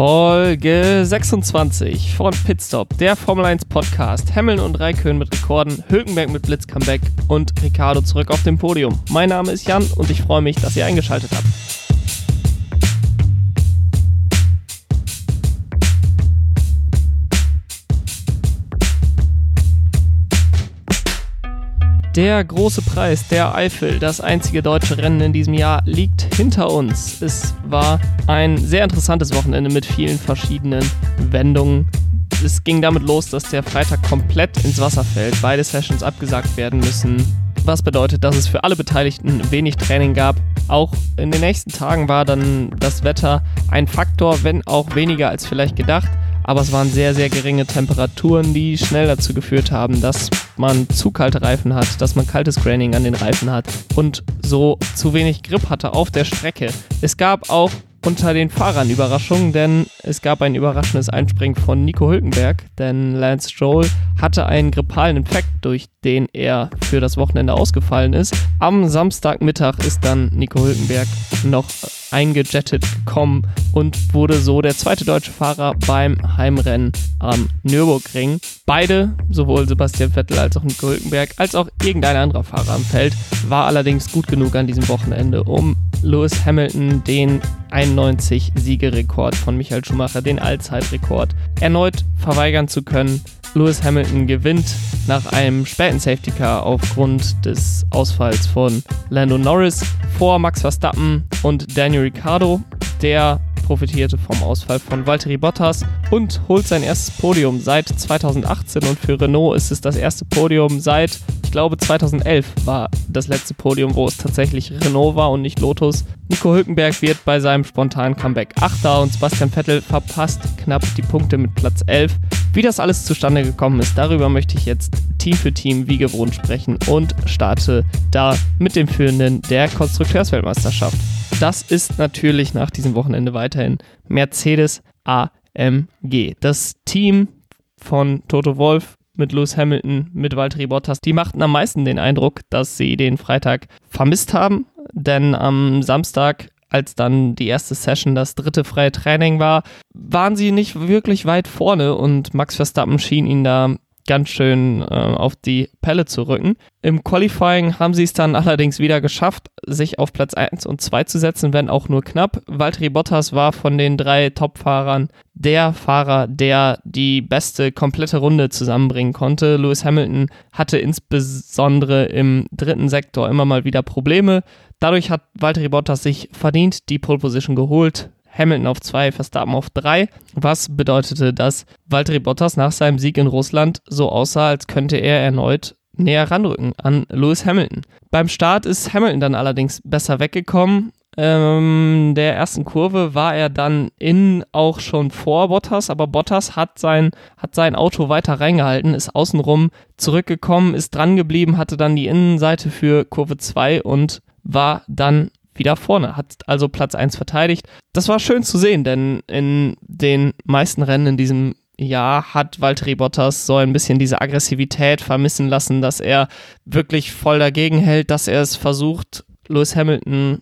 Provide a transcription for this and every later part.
Folge 26 von Pitstop, der Formel 1 Podcast. Hamilton und Raikön mit Rekorden, Hülkenberg mit Blitzcomeback und Ricardo zurück auf dem Podium. Mein Name ist Jan und ich freue mich, dass ihr eingeschaltet habt. Der große Preis der Eifel, das einzige deutsche Rennen in diesem Jahr, liegt hinter uns. Es war ein sehr interessantes Wochenende mit vielen verschiedenen Wendungen. Es ging damit los, dass der Freitag komplett ins Wasser fällt, beide Sessions abgesagt werden müssen, was bedeutet, dass es für alle Beteiligten wenig Training gab. Auch in den nächsten Tagen war dann das Wetter ein Faktor, wenn auch weniger als vielleicht gedacht aber es waren sehr, sehr geringe Temperaturen, die schnell dazu geführt haben, dass man zu kalte Reifen hat, dass man kaltes Graining an den Reifen hat und so zu wenig Grip hatte auf der Strecke. Es gab auch unter den Fahrern Überraschungen, denn es gab ein überraschendes Einspringen von Nico Hülkenberg, denn Lance Stroll hatte einen grippalen Infekt, durch den er für das Wochenende ausgefallen ist. Am Samstagmittag ist dann Nico Hülkenberg noch eingejettet gekommen und wurde so der zweite deutsche Fahrer beim Heimrennen am Nürburgring. Beide, sowohl Sebastian Vettel als auch Nico Hülkenberg, als auch irgendein anderer Fahrer am Feld, war allerdings gut genug an diesem Wochenende, um Lewis Hamilton den 91 Siegerekord von Michael Schumacher, den Allzeitrekord, erneut verweigern zu können. Lewis Hamilton gewinnt nach einem späten Safety Car aufgrund des Ausfalls von Lando Norris vor Max Verstappen und Daniel Ricciardo, der profitierte vom Ausfall von Valtteri Bottas und holt sein erstes Podium seit 2018 und für Renault ist es das erste Podium seit, ich glaube 2011 war das letzte Podium, wo es tatsächlich Renault war und nicht Lotus. Nico Hülkenberg wird bei seinem spontanen Comeback Achter und Sebastian Vettel verpasst knapp die Punkte mit Platz 11. Wie das alles zustande gekommen ist, darüber möchte ich jetzt Team für Team wie gewohnt sprechen und starte da mit dem Führenden der Konstrukteursweltmeisterschaft. Das ist natürlich nach diesem Wochenende weiterhin Mercedes AMG. Das Team von Toto Wolf mit Lewis Hamilton, mit Valtteri Bottas, die machten am meisten den Eindruck, dass sie den Freitag vermisst haben, denn am Samstag als dann die erste Session das dritte freie Training war, waren sie nicht wirklich weit vorne und Max Verstappen schien ihnen da ganz schön äh, auf die Pelle zu rücken. Im Qualifying haben sie es dann allerdings wieder geschafft, sich auf Platz 1 und 2 zu setzen, wenn auch nur knapp. Valtteri Bottas war von den drei Top-Fahrern der Fahrer, der die beste komplette Runde zusammenbringen konnte. Lewis Hamilton hatte insbesondere im dritten Sektor immer mal wieder Probleme. Dadurch hat Valtteri Bottas sich verdient die Pole Position geholt. Hamilton auf 2, Verstappen auf 3, was bedeutete, dass Valtteri Bottas nach seinem Sieg in Russland so aussah, als könnte er erneut näher ranrücken an Lewis Hamilton. Beim Start ist Hamilton dann allerdings besser weggekommen. Ähm, der ersten Kurve war er dann in auch schon vor Bottas, aber Bottas hat sein, hat sein Auto weiter reingehalten, ist außenrum zurückgekommen, ist dran geblieben, hatte dann die Innenseite für Kurve 2 und war dann wieder vorne, hat also Platz 1 verteidigt. Das war schön zu sehen, denn in den meisten Rennen in diesem Jahr hat Valtteri Bottas so ein bisschen diese Aggressivität vermissen lassen, dass er wirklich voll dagegen hält, dass er es versucht, Lewis Hamilton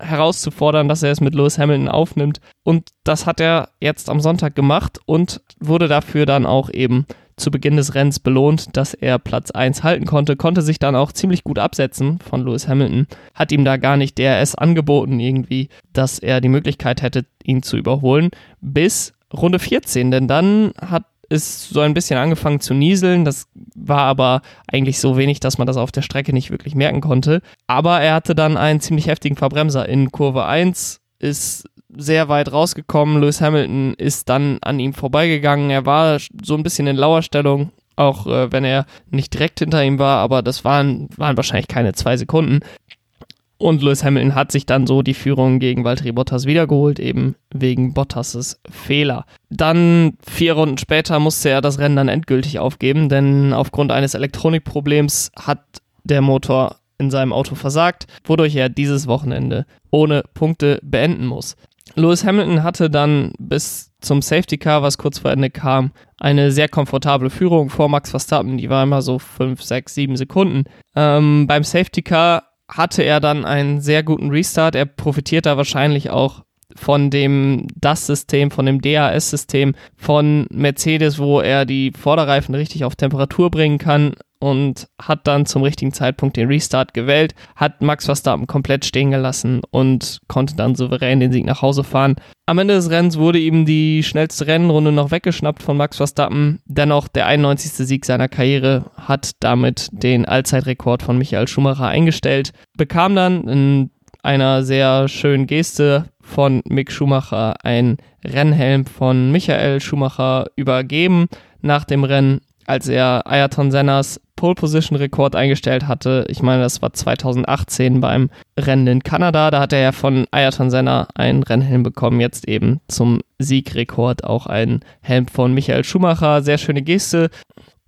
herauszufordern, dass er es mit Lewis Hamilton aufnimmt. Und das hat er jetzt am Sonntag gemacht und wurde dafür dann auch eben zu Beginn des Rennens belohnt, dass er Platz 1 halten konnte, konnte sich dann auch ziemlich gut absetzen von Lewis Hamilton, hat ihm da gar nicht DRS angeboten irgendwie, dass er die Möglichkeit hätte, ihn zu überholen, bis Runde 14, denn dann hat es so ein bisschen angefangen zu nieseln. Das war aber eigentlich so wenig, dass man das auf der Strecke nicht wirklich merken konnte. Aber er hatte dann einen ziemlich heftigen Verbremser in Kurve 1, ist sehr weit rausgekommen. Lewis Hamilton ist dann an ihm vorbeigegangen. Er war so ein bisschen in Lauerstellung, auch äh, wenn er nicht direkt hinter ihm war, aber das waren, waren wahrscheinlich keine zwei Sekunden. Und Lewis Hamilton hat sich dann so die Führung gegen Valtteri Bottas wiedergeholt, eben wegen Bottas' Fehler. Dann vier Runden später musste er das Rennen dann endgültig aufgeben, denn aufgrund eines Elektronikproblems hat der Motor in seinem Auto versagt, wodurch er dieses Wochenende ohne Punkte beenden muss. Lewis Hamilton hatte dann bis zum Safety Car, was kurz vor Ende kam, eine sehr komfortable Führung vor Max Verstappen. Die war immer so 5, 6, 7 Sekunden. Ähm, beim Safety Car hatte er dann einen sehr guten Restart. Er profitiert da wahrscheinlich auch von dem DAS-System, von dem DAS-System von Mercedes, wo er die Vorderreifen richtig auf Temperatur bringen kann und hat dann zum richtigen Zeitpunkt den Restart gewählt, hat Max Verstappen komplett stehen gelassen und konnte dann souverän den Sieg nach Hause fahren. Am Ende des Rennens wurde ihm die schnellste Rennrunde noch weggeschnappt von Max Verstappen. Dennoch der 91. Sieg seiner Karriere hat damit den Allzeitrekord von Michael Schumacher eingestellt, bekam dann in einer sehr schönen Geste von Mick Schumacher ein Rennhelm von Michael Schumacher übergeben nach dem Rennen, als er Ayrton Sennas Pole Position Rekord eingestellt hatte. Ich meine, das war 2018 beim Rennen in Kanada. Da hat er ja von Ayrton Senna einen Rennhelm bekommen. Jetzt eben zum Siegrekord auch ein Helm von Michael Schumacher. Sehr schöne Geste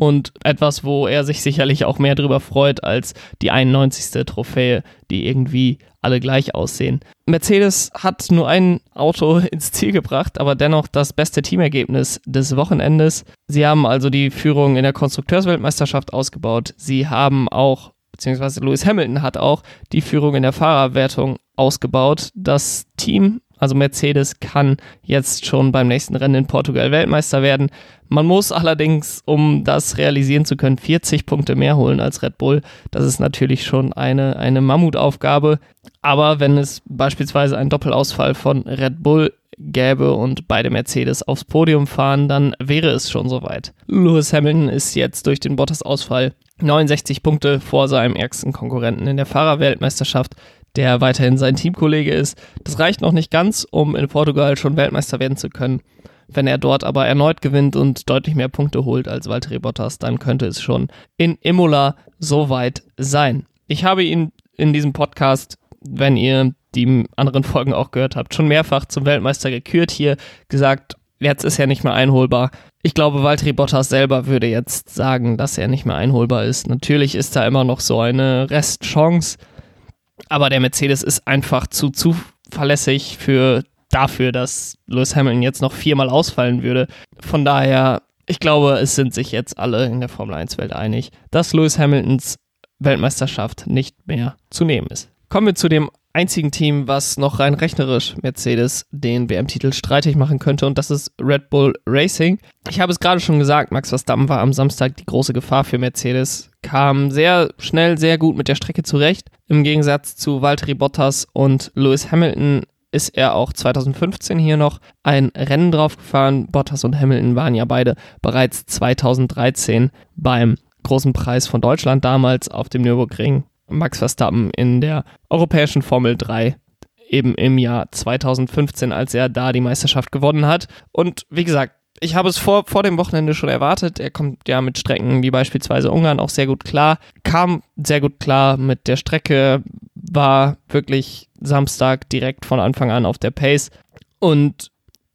und etwas, wo er sich sicherlich auch mehr drüber freut als die 91. Trophäe, die irgendwie alle gleich aussehen. Mercedes hat nur ein Auto ins Ziel gebracht, aber dennoch das beste Teamergebnis des Wochenendes. Sie haben also die Führung in der Konstrukteursweltmeisterschaft ausgebaut. Sie haben auch, beziehungsweise Lewis Hamilton hat auch die Führung in der Fahrerwertung ausgebaut. Das Team also Mercedes kann jetzt schon beim nächsten Rennen in Portugal Weltmeister werden. Man muss allerdings, um das realisieren zu können, 40 Punkte mehr holen als Red Bull. Das ist natürlich schon eine, eine Mammutaufgabe. Aber wenn es beispielsweise einen Doppelausfall von Red Bull gäbe und beide Mercedes aufs Podium fahren, dann wäre es schon soweit. Lewis Hamilton ist jetzt durch den Bottas-Ausfall 69 Punkte vor seinem ärgsten Konkurrenten in der Fahrerweltmeisterschaft der weiterhin sein Teamkollege ist. Das reicht noch nicht ganz, um in Portugal schon Weltmeister werden zu können. Wenn er dort aber erneut gewinnt und deutlich mehr Punkte holt als Valtteri Bottas, dann könnte es schon in Imola soweit sein. Ich habe ihn in diesem Podcast, wenn ihr die anderen Folgen auch gehört habt, schon mehrfach zum Weltmeister gekürt hier, gesagt, jetzt ist er nicht mehr einholbar. Ich glaube, Valtteri Bottas selber würde jetzt sagen, dass er nicht mehr einholbar ist. Natürlich ist da immer noch so eine Restchance, aber der Mercedes ist einfach zu zuverlässig für dafür, dass Lewis Hamilton jetzt noch viermal ausfallen würde. Von daher, ich glaube, es sind sich jetzt alle in der Formel 1-Welt einig, dass Lewis Hamiltons Weltmeisterschaft nicht mehr zu nehmen ist. Kommen wir zu dem einzigen Team, was noch rein rechnerisch Mercedes den WM-Titel streitig machen könnte, und das ist Red Bull Racing. Ich habe es gerade schon gesagt, Max Verstappen war am Samstag die große Gefahr für Mercedes, kam sehr schnell, sehr gut mit der Strecke zurecht. Im Gegensatz zu Valtteri Bottas und Lewis Hamilton ist er auch 2015 hier noch ein Rennen drauf gefahren. Bottas und Hamilton waren ja beide bereits 2013 beim großen Preis von Deutschland damals auf dem Nürburgring Max Verstappen in der europäischen Formel 3 eben im Jahr 2015, als er da die Meisterschaft gewonnen hat. Und wie gesagt, ich habe es vor, vor dem Wochenende schon erwartet. Er kommt ja mit Strecken wie beispielsweise Ungarn auch sehr gut klar. Kam sehr gut klar mit der Strecke, war wirklich Samstag direkt von Anfang an auf der Pace. Und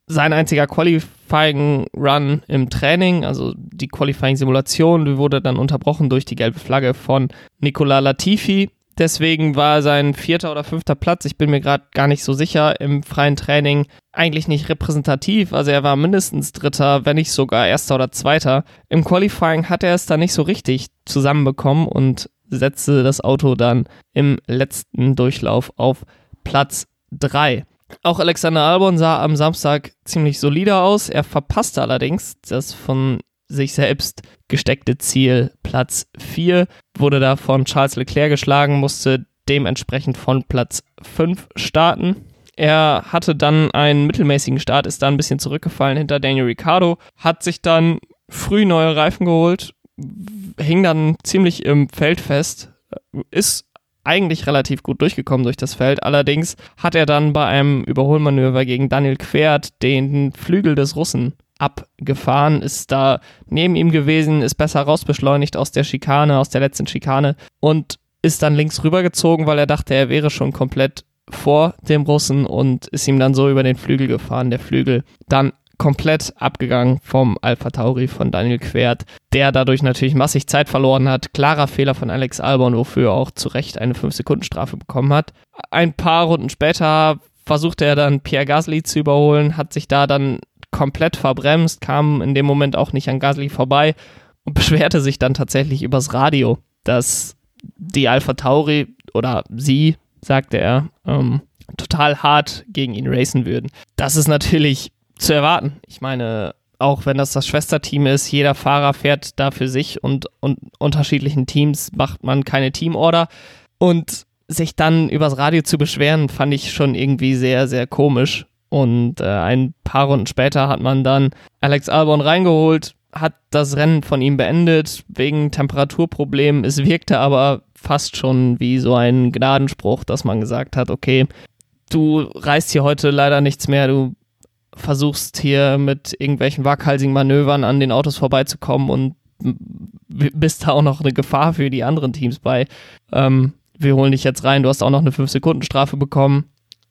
sein einziger Qualifying Run im Training, also die Qualifying Simulation, wurde dann unterbrochen durch die gelbe Flagge von Nicola Latifi. Deswegen war sein vierter oder fünfter Platz, ich bin mir gerade gar nicht so sicher, im freien Training eigentlich nicht repräsentativ. Also er war mindestens dritter, wenn nicht sogar erster oder zweiter. Im Qualifying hat er es da nicht so richtig zusammenbekommen und setzte das Auto dann im letzten Durchlauf auf Platz drei. Auch Alexander Albon sah am Samstag ziemlich solider aus. Er verpasste allerdings das von sich selbst gesteckte Ziel Platz 4, wurde da von Charles Leclerc geschlagen, musste dementsprechend von Platz 5 starten. Er hatte dann einen mittelmäßigen Start, ist dann ein bisschen zurückgefallen hinter Daniel Ricciardo, hat sich dann früh neue Reifen geholt, hing dann ziemlich im Feld fest, ist eigentlich relativ gut durchgekommen durch das Feld. Allerdings hat er dann bei einem Überholmanöver gegen Daniel Quert den Flügel des Russen abgefahren, ist da neben ihm gewesen, ist besser rausbeschleunigt aus der Schikane, aus der letzten Schikane und ist dann links rübergezogen, weil er dachte, er wäre schon komplett vor dem Russen und ist ihm dann so über den Flügel gefahren. Der Flügel dann komplett abgegangen vom Alpha Tauri von Daniel Quert, der dadurch natürlich massig Zeit verloren hat. Klarer Fehler von Alex Albon, wofür er auch zu Recht eine 5-Sekunden-Strafe bekommen hat. Ein paar Runden später versuchte er dann Pierre Gasly zu überholen, hat sich da dann komplett verbremst, kam in dem Moment auch nicht an Gasly vorbei und beschwerte sich dann tatsächlich übers Radio, dass die Alpha Tauri oder sie, sagte er, ähm, total hart gegen ihn racen würden. Das ist natürlich zu erwarten. Ich meine, auch wenn das das Schwesterteam ist, jeder Fahrer fährt da für sich und, und unterschiedlichen Teams macht man keine Teamorder. Und sich dann übers Radio zu beschweren, fand ich schon irgendwie sehr, sehr komisch. Und äh, ein paar Runden später hat man dann Alex Albon reingeholt, hat das Rennen von ihm beendet wegen Temperaturproblemen. Es wirkte aber fast schon wie so ein Gnadenspruch, dass man gesagt hat, okay, du reißt hier heute leider nichts mehr, du versuchst hier mit irgendwelchen waghalsigen Manövern an den Autos vorbeizukommen und bist da auch noch eine Gefahr für die anderen Teams bei. Ähm, wir holen dich jetzt rein, du hast auch noch eine 5-Sekunden-Strafe bekommen.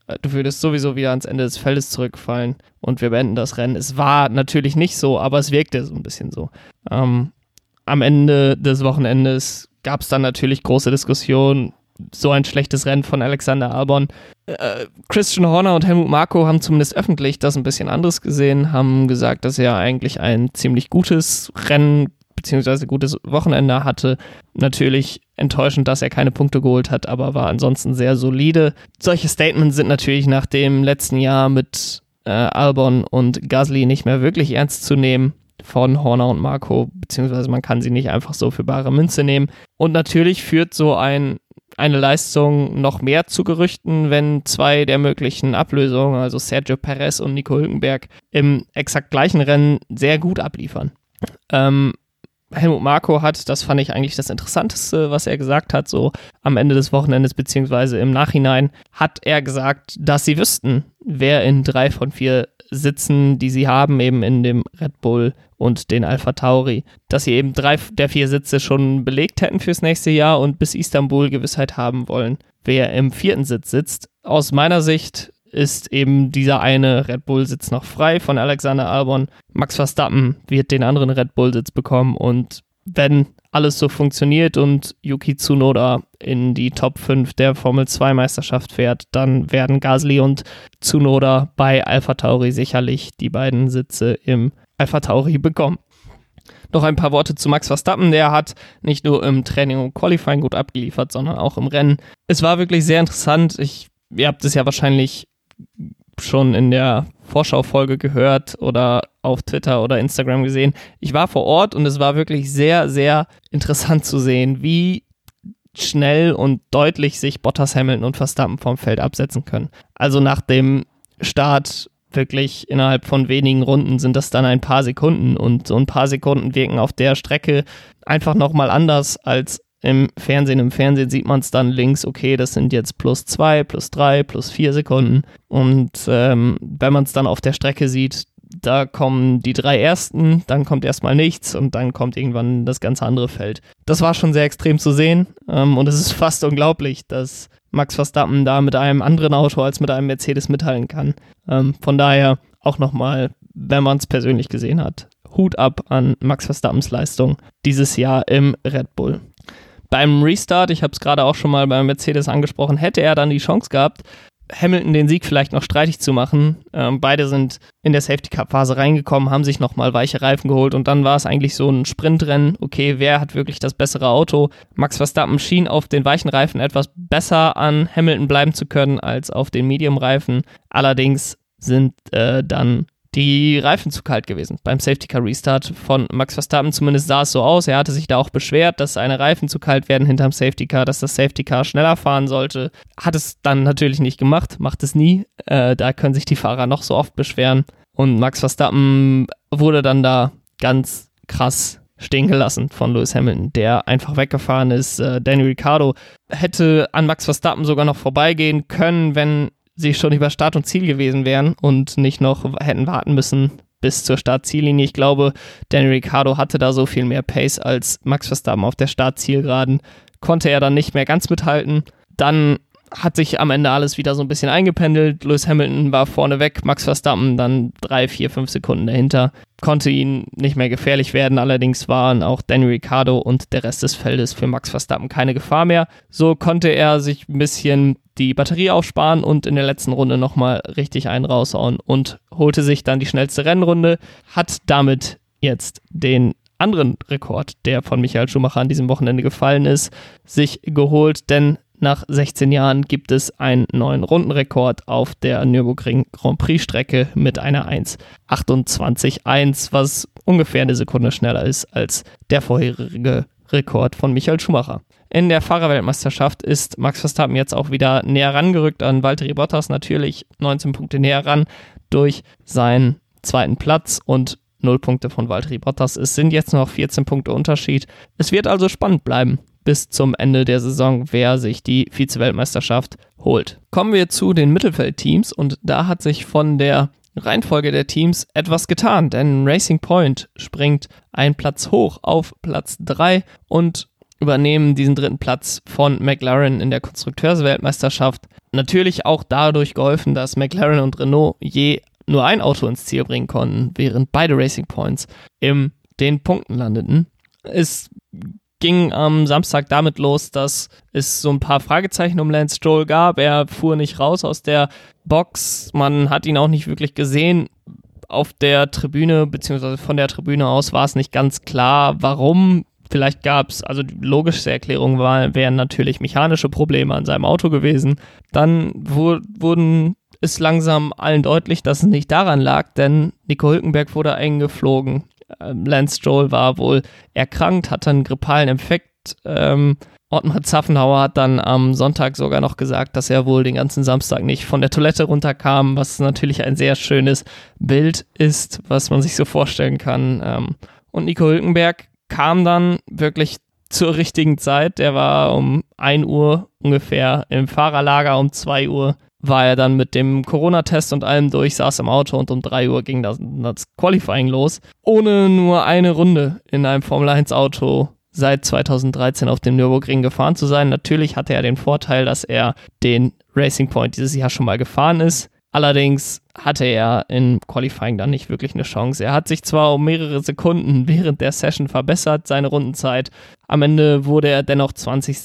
Äh, du würdest sowieso wieder ans Ende des Feldes zurückfallen und wir beenden das Rennen. Es war natürlich nicht so, aber es wirkte so ein bisschen so. Ähm, am Ende des Wochenendes gab es dann natürlich große Diskussionen. So ein schlechtes Rennen von Alexander Albon. Äh, Christian Horner und Helmut Marko haben zumindest öffentlich das ein bisschen anderes gesehen, haben gesagt, dass er eigentlich ein ziemlich gutes Rennen bzw. gutes Wochenende hatte. Natürlich enttäuschend, dass er keine Punkte geholt hat, aber war ansonsten sehr solide. Solche Statements sind natürlich nach dem letzten Jahr mit äh, Albon und Gasly nicht mehr wirklich ernst zu nehmen von Horner und Marco, beziehungsweise man kann sie nicht einfach so für bare Münze nehmen. Und natürlich führt so ein, eine Leistung noch mehr zu Gerüchten, wenn zwei der möglichen Ablösungen, also Sergio Perez und Nico Hülkenberg, im exakt gleichen Rennen sehr gut abliefern. Ähm, Helmut Marko hat, das fand ich eigentlich das Interessanteste, was er gesagt hat, so am Ende des Wochenendes beziehungsweise im Nachhinein, hat er gesagt, dass sie wüssten, wer in drei von vier Sitzen, die sie haben, eben in dem Red Bull und den Alpha Tauri, dass sie eben drei der vier Sitze schon belegt hätten fürs nächste Jahr und bis Istanbul Gewissheit haben wollen, wer im vierten Sitz sitzt. Aus meiner Sicht ist eben dieser eine Red Bull-Sitz noch frei von Alexander Albon. Max Verstappen wird den anderen Red Bull-Sitz bekommen und wenn alles so funktioniert und Yuki Tsunoda in die Top 5 der Formel 2 Meisterschaft fährt, dann werden Gasly und Tsunoda bei Alpha Tauri sicherlich die beiden Sitze im Alpha Tauri bekommen. Noch ein paar Worte zu Max Verstappen. Der hat nicht nur im Training und Qualifying gut abgeliefert, sondern auch im Rennen. Es war wirklich sehr interessant. Ich, ihr habt es ja wahrscheinlich schon in der Vorschaufolge gehört oder auf Twitter oder Instagram gesehen. Ich war vor Ort und es war wirklich sehr, sehr interessant zu sehen, wie schnell und deutlich sich Bottas, Hamilton und Verstappen vom Feld absetzen können. Also nach dem Start wirklich innerhalb von wenigen Runden sind das dann ein paar Sekunden und so ein paar Sekunden wirken auf der Strecke einfach nochmal anders als im Fernsehen. Im Fernsehen sieht man es dann links, okay, das sind jetzt plus zwei, plus drei, plus vier Sekunden. Und ähm, wenn man es dann auf der Strecke sieht, da kommen die drei ersten, dann kommt erstmal nichts und dann kommt irgendwann das ganze andere Feld. Das war schon sehr extrem zu sehen ähm, und es ist fast unglaublich, dass Max Verstappen da mit einem anderen Auto als mit einem Mercedes mithalten kann. Ähm, von daher auch nochmal, wenn man es persönlich gesehen hat, Hut ab an Max Verstappens Leistung dieses Jahr im Red Bull. Beim Restart, ich habe es gerade auch schon mal beim Mercedes angesprochen, hätte er dann die Chance gehabt, Hamilton den Sieg vielleicht noch streitig zu machen. Ähm, beide sind in der Safety Cup Phase reingekommen, haben sich nochmal weiche Reifen geholt und dann war es eigentlich so ein Sprintrennen. Okay, wer hat wirklich das bessere Auto? Max Verstappen schien auf den weichen Reifen etwas besser an Hamilton bleiben zu können als auf den Medium Reifen. Allerdings sind äh, dann die Reifen zu kalt gewesen beim Safety Car Restart von Max Verstappen. Zumindest sah es so aus. Er hatte sich da auch beschwert, dass seine Reifen zu kalt werden hinterm Safety Car, dass das Safety Car schneller fahren sollte. Hat es dann natürlich nicht gemacht, macht es nie. Äh, da können sich die Fahrer noch so oft beschweren. Und Max Verstappen wurde dann da ganz krass stehen gelassen von Lewis Hamilton, der einfach weggefahren ist. Äh, Danny Ricciardo hätte an Max Verstappen sogar noch vorbeigehen können, wenn sie schon über Start und Ziel gewesen wären und nicht noch hätten warten müssen bis zur Startziellinie. Ich glaube, Danny Ricciardo hatte da so viel mehr Pace als Max Verstappen auf der Startzielgeraden. Konnte er dann nicht mehr ganz mithalten. Dann hat sich am Ende alles wieder so ein bisschen eingependelt. Lewis Hamilton war vorne weg, Max Verstappen dann drei, vier, fünf Sekunden dahinter. Konnte ihn nicht mehr gefährlich werden. Allerdings waren auch Danny Ricciardo und der Rest des Feldes für Max Verstappen keine Gefahr mehr. So konnte er sich ein bisschen die Batterie aufsparen und in der letzten Runde nochmal richtig einen raushauen und holte sich dann die schnellste Rennrunde, hat damit jetzt den anderen Rekord, der von Michael Schumacher an diesem Wochenende gefallen ist, sich geholt, denn nach 16 Jahren gibt es einen neuen Rundenrekord auf der Nürburgring Grand Prix Strecke mit einer 1,28,1, was ungefähr eine Sekunde schneller ist als der vorherige Rekord von Michael Schumacher. In der Fahrerweltmeisterschaft ist Max Verstappen jetzt auch wieder näher rangerückt an Valtteri Bottas, natürlich 19 Punkte näher ran durch seinen zweiten Platz und 0 Punkte von Valtteri Bottas. Es sind jetzt noch 14 Punkte Unterschied. Es wird also spannend bleiben bis zum Ende der Saison, wer sich die Vize-Weltmeisterschaft holt. Kommen wir zu den Mittelfeldteams und da hat sich von der Reihenfolge der Teams etwas getan, denn Racing Point springt einen Platz hoch auf Platz 3 und übernehmen diesen dritten Platz von McLaren in der Konstrukteursweltmeisterschaft. Natürlich auch dadurch geholfen, dass McLaren und Renault je nur ein Auto ins Ziel bringen konnten, während beide Racing Points in den Punkten landeten. Es ging am Samstag damit los, dass es so ein paar Fragezeichen um Lance Stroll gab. Er fuhr nicht raus aus der Box. Man hat ihn auch nicht wirklich gesehen. Auf der Tribüne, beziehungsweise von der Tribüne aus war es nicht ganz klar, warum. Vielleicht gab es, also die logischste Erklärung war, wären natürlich mechanische Probleme an seinem Auto gewesen. Dann wurden ist langsam allen deutlich, dass es nicht daran lag, denn Nico Hülkenberg wurde eingeflogen Lance Stroll war wohl erkrankt, hatte einen grippalen Infekt. Ähm, Ottmar Zaffenhauer hat dann am Sonntag sogar noch gesagt, dass er wohl den ganzen Samstag nicht von der Toilette runterkam, was natürlich ein sehr schönes Bild ist, was man sich so vorstellen kann. Ähm, und Nico Hülkenberg kam dann wirklich zur richtigen Zeit. Der war um 1 Uhr ungefähr im Fahrerlager, um 2 Uhr war er dann mit dem Corona-Test und allem durch, saß im Auto und um 3 Uhr ging das, das Qualifying los. Ohne nur eine Runde in einem Formel 1 Auto seit 2013 auf dem Nürburgring gefahren zu sein. Natürlich hatte er den Vorteil, dass er den Racing Point dieses Jahr schon mal gefahren ist. Allerdings hatte er im Qualifying dann nicht wirklich eine Chance. Er hat sich zwar um mehrere Sekunden während der Session verbessert, seine Rundenzeit. Am Ende wurde er dennoch 20.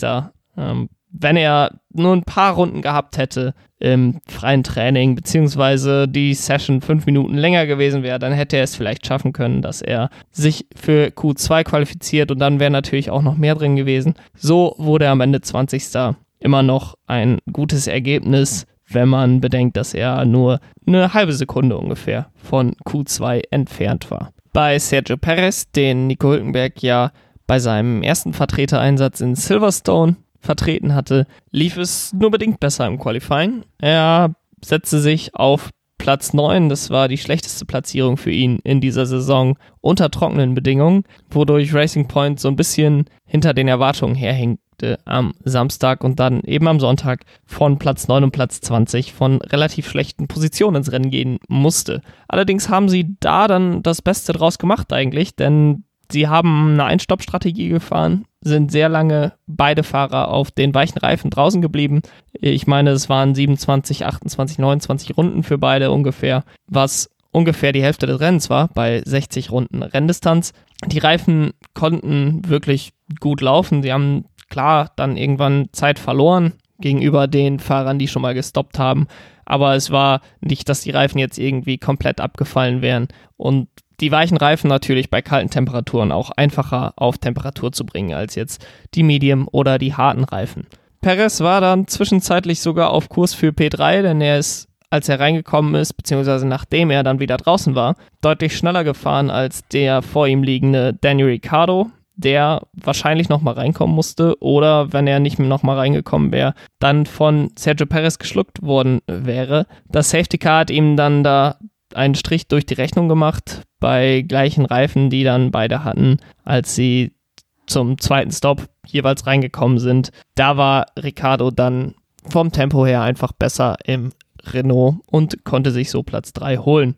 Ähm, wenn er nur ein paar Runden gehabt hätte im freien Training, beziehungsweise die Session fünf Minuten länger gewesen wäre, dann hätte er es vielleicht schaffen können, dass er sich für Q2 qualifiziert und dann wäre natürlich auch noch mehr drin gewesen. So wurde er am Ende 20. Immer noch ein gutes Ergebnis, wenn man bedenkt, dass er nur eine halbe Sekunde ungefähr von Q2 entfernt war. Bei Sergio Perez, den Nico Hülkenberg ja bei seinem ersten Vertretereinsatz in Silverstone vertreten hatte, lief es nur bedingt besser im Qualifying. Er setzte sich auf Platz 9, das war die schlechteste Platzierung für ihn in dieser Saison unter trockenen Bedingungen, wodurch Racing Point so ein bisschen hinter den Erwartungen herhängte am Samstag und dann eben am Sonntag von Platz 9 und Platz 20 von relativ schlechten Positionen ins Rennen gehen musste. Allerdings haben sie da dann das Beste draus gemacht eigentlich, denn sie haben eine Einstoppstrategie gefahren, sind sehr lange beide Fahrer auf den weichen Reifen draußen geblieben. Ich meine, es waren 27, 28, 29 Runden für beide ungefähr, was ungefähr die Hälfte des Rennens war bei 60 Runden Renndistanz. Die Reifen konnten wirklich gut laufen. Sie haben klar dann irgendwann Zeit verloren gegenüber den Fahrern, die schon mal gestoppt haben. Aber es war nicht, dass die Reifen jetzt irgendwie komplett abgefallen wären. Und die weichen Reifen natürlich bei kalten Temperaturen auch einfacher auf Temperatur zu bringen als jetzt die Medium oder die harten Reifen. Perez war dann zwischenzeitlich sogar auf Kurs für P3, denn er ist, als er reingekommen ist, beziehungsweise nachdem er dann wieder draußen war, deutlich schneller gefahren als der vor ihm liegende Daniel Ricciardo, der wahrscheinlich nochmal reinkommen musste oder wenn er nicht mehr nochmal reingekommen wäre, dann von Sergio Perez geschluckt worden wäre. Das Safety Car hat ihm dann da einen Strich durch die Rechnung gemacht bei gleichen Reifen, die dann beide hatten, als sie zum zweiten Stop jeweils reingekommen sind. Da war Ricardo dann vom Tempo her einfach besser im Renault und konnte sich so Platz 3 holen.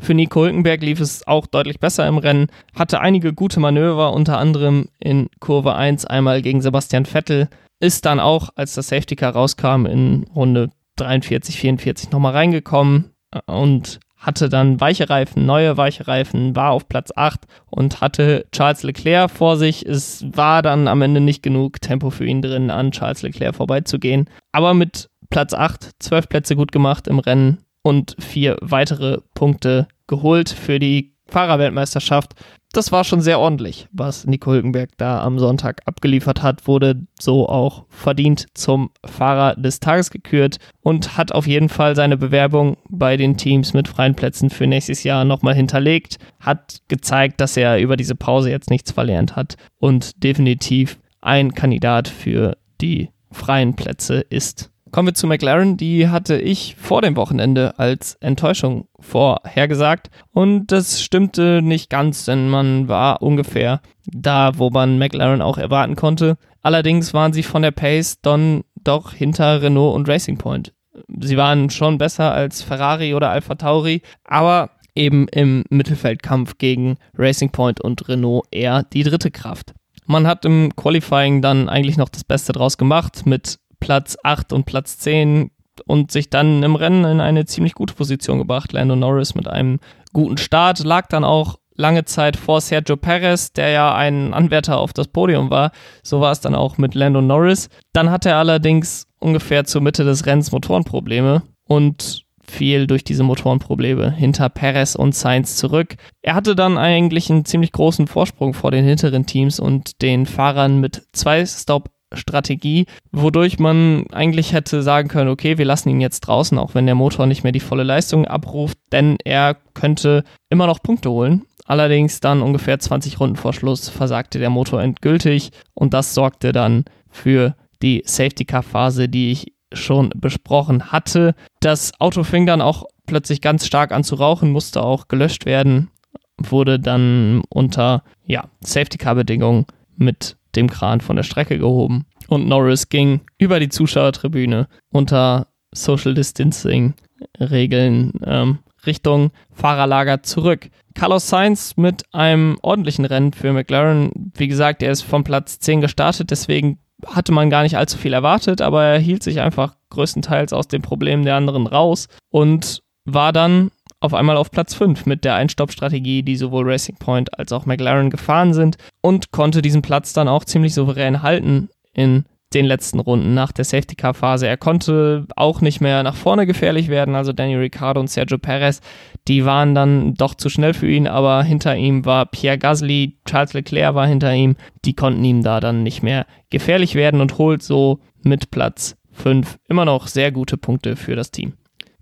Für Nico Hülkenberg lief es auch deutlich besser im Rennen, hatte einige gute Manöver, unter anderem in Kurve 1 einmal gegen Sebastian Vettel, ist dann auch, als das Safety Car rauskam, in Runde 43, 44 nochmal reingekommen und hatte dann weiche Reifen, neue weiche Reifen, war auf Platz 8 und hatte Charles Leclerc vor sich. Es war dann am Ende nicht genug Tempo für ihn drin, an Charles Leclerc vorbeizugehen. Aber mit Platz 8, 12 Plätze gut gemacht im Rennen und vier weitere Punkte geholt für die Fahrerweltmeisterschaft. Das war schon sehr ordentlich, was Nico Hülkenberg da am Sonntag abgeliefert hat, wurde so auch verdient zum Fahrer des Tages gekürt und hat auf jeden Fall seine Bewerbung bei den Teams mit freien Plätzen für nächstes Jahr nochmal hinterlegt, hat gezeigt, dass er über diese Pause jetzt nichts verlernt hat und definitiv ein Kandidat für die freien Plätze ist. Kommen wir zu McLaren. Die hatte ich vor dem Wochenende als Enttäuschung vorhergesagt. Und das stimmte nicht ganz, denn man war ungefähr da, wo man McLaren auch erwarten konnte. Allerdings waren sie von der Pace dann doch hinter Renault und Racing Point. Sie waren schon besser als Ferrari oder Alpha Tauri, aber eben im Mittelfeldkampf gegen Racing Point und Renault eher die dritte Kraft. Man hat im Qualifying dann eigentlich noch das Beste draus gemacht mit Platz 8 und Platz 10 und sich dann im Rennen in eine ziemlich gute Position gebracht. Lando Norris mit einem guten Start lag dann auch lange Zeit vor Sergio Perez, der ja ein Anwärter auf das Podium war. So war es dann auch mit Lando Norris. Dann hatte er allerdings ungefähr zur Mitte des Rennens Motorenprobleme und fiel durch diese Motorenprobleme hinter Perez und Sainz zurück. Er hatte dann eigentlich einen ziemlich großen Vorsprung vor den hinteren Teams und den Fahrern mit zwei Stop Strategie, wodurch man eigentlich hätte sagen können, okay, wir lassen ihn jetzt draußen, auch wenn der Motor nicht mehr die volle Leistung abruft, denn er könnte immer noch Punkte holen. Allerdings dann ungefähr 20 Runden vor Schluss versagte der Motor endgültig und das sorgte dann für die Safety Car Phase, die ich schon besprochen hatte. Das Auto fing dann auch plötzlich ganz stark an zu rauchen, musste auch gelöscht werden, wurde dann unter ja, Safety Car Bedingungen mit dem Kran von der Strecke gehoben. Und Norris ging über die Zuschauertribüne unter Social Distancing Regeln ähm, Richtung Fahrerlager zurück. Carlos Sainz mit einem ordentlichen Rennen für McLaren. Wie gesagt, er ist vom Platz 10 gestartet, deswegen hatte man gar nicht allzu viel erwartet, aber er hielt sich einfach größtenteils aus den Problemen der anderen raus und war dann auf einmal auf Platz 5 mit der Einstoppstrategie, die sowohl Racing Point als auch McLaren gefahren sind und konnte diesen Platz dann auch ziemlich souverän halten in den letzten Runden nach der Safety Car Phase. Er konnte auch nicht mehr nach vorne gefährlich werden, also Daniel Ricciardo und Sergio Perez, die waren dann doch zu schnell für ihn, aber hinter ihm war Pierre Gasly, Charles Leclerc war hinter ihm, die konnten ihm da dann nicht mehr gefährlich werden und holt so mit Platz 5 immer noch sehr gute Punkte für das Team.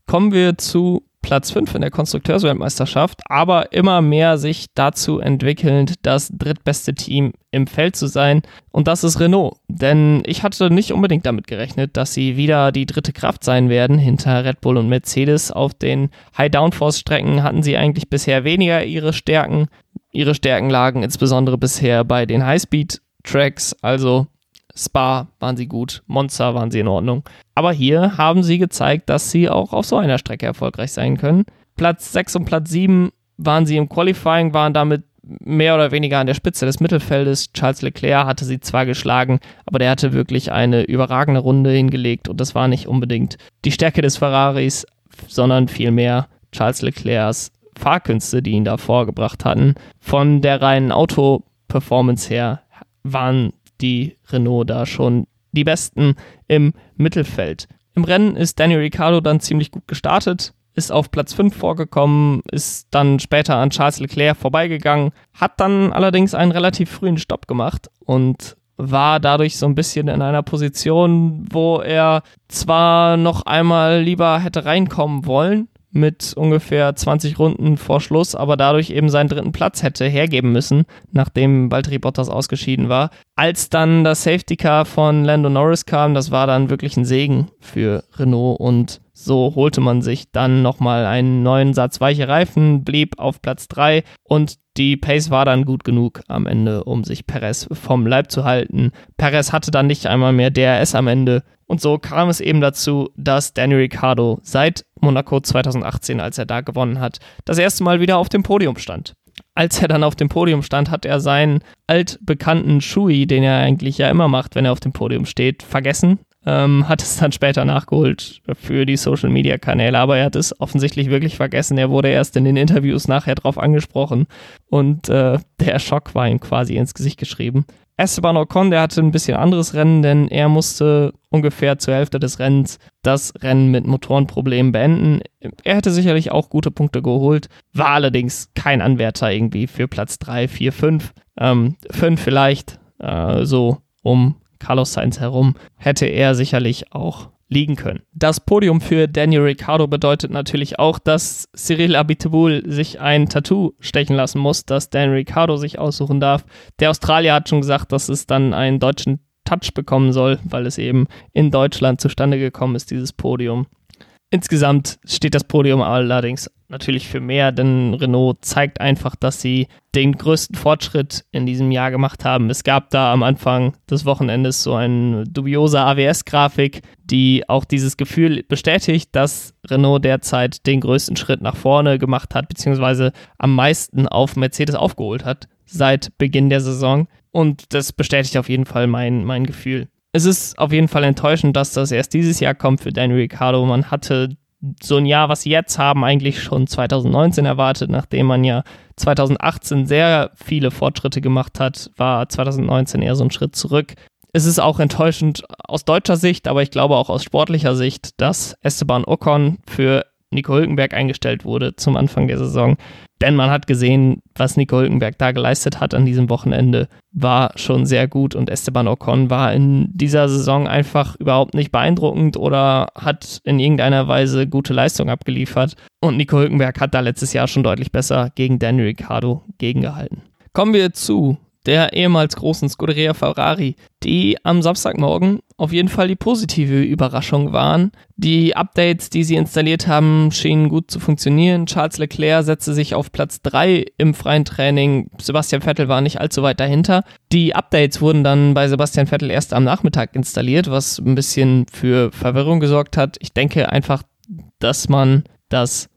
Kommen wir zu Platz 5 in der Konstrukteursweltmeisterschaft, aber immer mehr sich dazu entwickelnd, das drittbeste Team im Feld zu sein. Und das ist Renault. Denn ich hatte nicht unbedingt damit gerechnet, dass sie wieder die dritte Kraft sein werden hinter Red Bull und Mercedes. Auf den High-Downforce-Strecken hatten sie eigentlich bisher weniger ihre Stärken. Ihre Stärken lagen insbesondere bisher bei den High-Speed-Tracks, also Spa waren sie gut, Monza waren sie in Ordnung. Aber hier haben sie gezeigt, dass sie auch auf so einer Strecke erfolgreich sein können. Platz 6 und Platz 7 waren sie im Qualifying, waren damit mehr oder weniger an der Spitze des Mittelfeldes. Charles Leclerc hatte sie zwar geschlagen, aber der hatte wirklich eine überragende Runde hingelegt und das war nicht unbedingt die Stärke des Ferraris, sondern vielmehr Charles Leclercs Fahrkünste, die ihn da vorgebracht hatten. Von der reinen Auto-Performance her waren die Renault da schon die Besten im Mittelfeld. Im Rennen ist Daniel Ricciardo dann ziemlich gut gestartet, ist auf Platz 5 vorgekommen, ist dann später an Charles Leclerc vorbeigegangen, hat dann allerdings einen relativ frühen Stopp gemacht und war dadurch so ein bisschen in einer Position, wo er zwar noch einmal lieber hätte reinkommen wollen, mit ungefähr 20 Runden vor Schluss, aber dadurch eben seinen dritten Platz hätte hergeben müssen, nachdem Valtteri Bottas ausgeschieden war. Als dann das Safety Car von Lando Norris kam, das war dann wirklich ein Segen für Renault und so holte man sich dann nochmal einen neuen Satz weiche Reifen, blieb auf Platz 3 und die Pace war dann gut genug am Ende, um sich Perez vom Leib zu halten. Perez hatte dann nicht einmal mehr DRS am Ende und so kam es eben dazu, dass Daniel Ricciardo seit Monaco 2018, als er da gewonnen hat, das erste Mal wieder auf dem Podium stand. Als er dann auf dem Podium stand, hat er seinen altbekannten Shui, den er eigentlich ja immer macht, wenn er auf dem Podium steht, vergessen. Ähm, hat es dann später nachgeholt für die Social-Media-Kanäle, aber er hat es offensichtlich wirklich vergessen. Er wurde erst in den Interviews nachher drauf angesprochen und äh, der Schock war ihm quasi ins Gesicht geschrieben. Esteban Ocon, der hatte ein bisschen anderes Rennen, denn er musste ungefähr zur Hälfte des Rennens das Rennen mit Motorenproblemen beenden. Er hätte sicherlich auch gute Punkte geholt, war allerdings kein Anwärter irgendwie für Platz 3, 4, 5. Ähm, 5 vielleicht, äh, so um Carlos Sainz herum, hätte er sicherlich auch liegen können. Das Podium für Daniel Ricciardo bedeutet natürlich auch, dass Cyril Abiteboul sich ein Tattoo stechen lassen muss, das Daniel Ricciardo sich aussuchen darf. Der Australier hat schon gesagt, dass es dann einen deutschen Touch bekommen soll, weil es eben in Deutschland zustande gekommen ist, dieses Podium. Insgesamt steht das Podium allerdings natürlich für mehr, denn Renault zeigt einfach, dass sie den größten Fortschritt in diesem Jahr gemacht haben. Es gab da am Anfang des Wochenendes so eine dubiose AWS-Grafik, die auch dieses Gefühl bestätigt, dass Renault derzeit den größten Schritt nach vorne gemacht hat, beziehungsweise am meisten auf Mercedes aufgeholt hat seit Beginn der Saison. Und das bestätigt auf jeden Fall mein, mein Gefühl es ist auf jeden Fall enttäuschend, dass das erst dieses Jahr kommt für Daniel Ricciardo. Man hatte so ein Jahr, was sie jetzt haben, eigentlich schon 2019 erwartet, nachdem man ja 2018 sehr viele Fortschritte gemacht hat, war 2019 eher so ein Schritt zurück. Es ist auch enttäuschend aus deutscher Sicht, aber ich glaube auch aus sportlicher Sicht, dass Esteban Ocon für Nico Hülkenberg eingestellt wurde zum Anfang der Saison. Denn man hat gesehen, was Nico Hülkenberg da geleistet hat an diesem Wochenende, war schon sehr gut und Esteban Ocon war in dieser Saison einfach überhaupt nicht beeindruckend oder hat in irgendeiner Weise gute Leistung abgeliefert. Und Nico Hülkenberg hat da letztes Jahr schon deutlich besser gegen Daniel Ricciardo gegengehalten. Kommen wir zu der ehemals großen Scuderia Ferrari, die am Samstagmorgen auf jeden Fall die positive Überraschung waren. Die Updates, die sie installiert haben, schienen gut zu funktionieren. Charles Leclerc setzte sich auf Platz 3 im freien Training. Sebastian Vettel war nicht allzu weit dahinter. Die Updates wurden dann bei Sebastian Vettel erst am Nachmittag installiert, was ein bisschen für Verwirrung gesorgt hat. Ich denke einfach, dass man das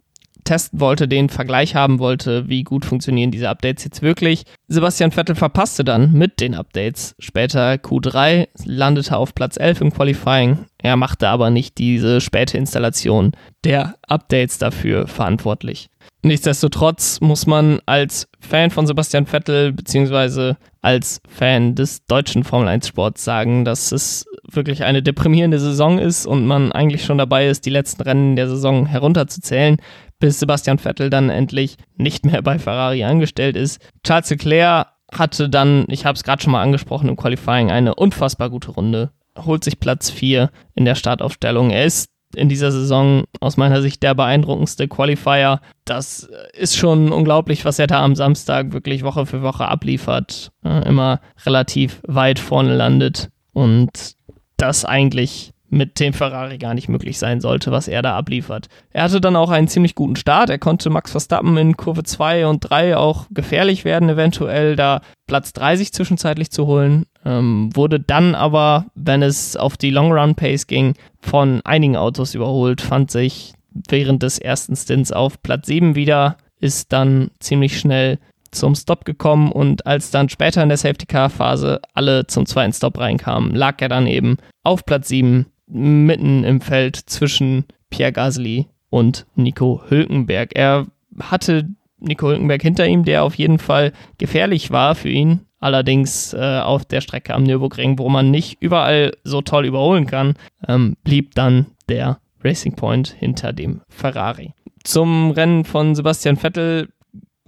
testen wollte, den Vergleich haben wollte, wie gut funktionieren diese Updates jetzt wirklich. Sebastian Vettel verpasste dann mit den Updates später Q3, landete auf Platz 11 im Qualifying. Er machte aber nicht diese späte Installation der Updates dafür verantwortlich. Nichtsdestotrotz muss man als Fan von Sebastian Vettel beziehungsweise als Fan des deutschen Formel 1 Sports sagen, dass es wirklich eine deprimierende Saison ist und man eigentlich schon dabei ist, die letzten Rennen der Saison herunterzuzählen bis Sebastian Vettel dann endlich nicht mehr bei Ferrari angestellt ist. Charles Leclerc hatte dann, ich habe es gerade schon mal angesprochen im Qualifying, eine unfassbar gute Runde, holt sich Platz 4 in der Startaufstellung. Er ist in dieser Saison aus meiner Sicht der beeindruckendste Qualifier. Das ist schon unglaublich, was er da am Samstag wirklich Woche für Woche abliefert. immer relativ weit vorne landet und das eigentlich mit dem Ferrari gar nicht möglich sein sollte, was er da abliefert. Er hatte dann auch einen ziemlich guten Start. Er konnte Max Verstappen in Kurve 2 und 3 auch gefährlich werden, eventuell da Platz 30 zwischenzeitlich zu holen. Ähm, wurde dann aber, wenn es auf die Long Run Pace ging, von einigen Autos überholt, fand sich während des ersten Stints auf Platz 7 wieder, ist dann ziemlich schnell zum Stop gekommen und als dann später in der Safety Car Phase alle zum zweiten Stop reinkamen, lag er dann eben auf Platz 7 mitten im Feld zwischen Pierre Gasly und Nico Hülkenberg. Er hatte Nico Hülkenberg hinter ihm, der auf jeden Fall gefährlich war für ihn. Allerdings äh, auf der Strecke am Nürburgring, wo man nicht überall so toll überholen kann, ähm, blieb dann der Racing Point hinter dem Ferrari. Zum Rennen von Sebastian Vettel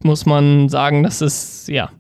muss man sagen, dass es ja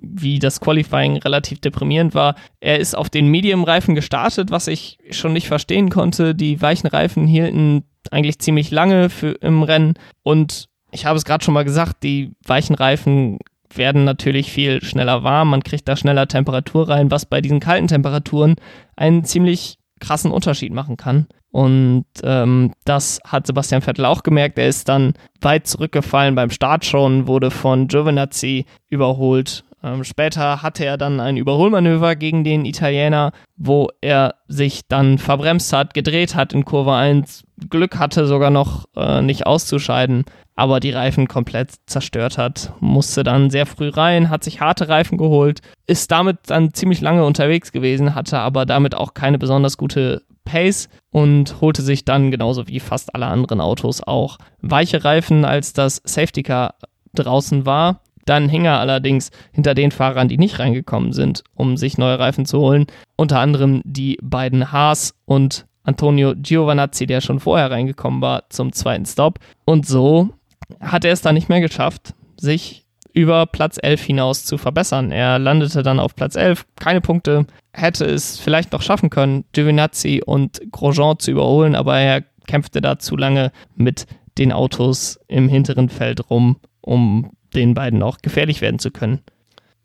wie das Qualifying relativ deprimierend war. Er ist auf den Medium-Reifen gestartet, was ich schon nicht verstehen konnte. Die weichen Reifen hielten eigentlich ziemlich lange für, im Rennen und ich habe es gerade schon mal gesagt, die weichen Reifen werden natürlich viel schneller warm, man kriegt da schneller Temperatur rein, was bei diesen kalten Temperaturen einen ziemlich krassen Unterschied machen kann. Und ähm, das hat Sebastian Vettel auch gemerkt. Er ist dann weit zurückgefallen beim Start schon, wurde von Giovinazzi überholt ähm, später hatte er dann ein Überholmanöver gegen den Italiener, wo er sich dann verbremst hat, gedreht hat in Kurve 1, Glück hatte sogar noch äh, nicht auszuscheiden. aber die Reifen komplett zerstört hat. Musste dann sehr früh rein, hat sich harte Reifen geholt, ist damit dann ziemlich lange unterwegs gewesen, hatte aber damit auch keine besonders gute Pace und holte sich dann genauso wie fast alle anderen Autos auch weiche Reifen, als das Safety Car draußen war. Dann hing er allerdings hinter den Fahrern, die nicht reingekommen sind, um sich neue Reifen zu holen. Unter anderem die beiden Haas und Antonio Giovanazzi, der schon vorher reingekommen war, zum zweiten Stop. Und so hat er es dann nicht mehr geschafft, sich über Platz 11 hinaus zu verbessern. Er landete dann auf Platz 11, keine Punkte, hätte es vielleicht noch schaffen können, Giovinazzi und Grosjean zu überholen, aber er kämpfte da zu lange mit den Autos im hinteren Feld rum, um den beiden auch gefährlich werden zu können.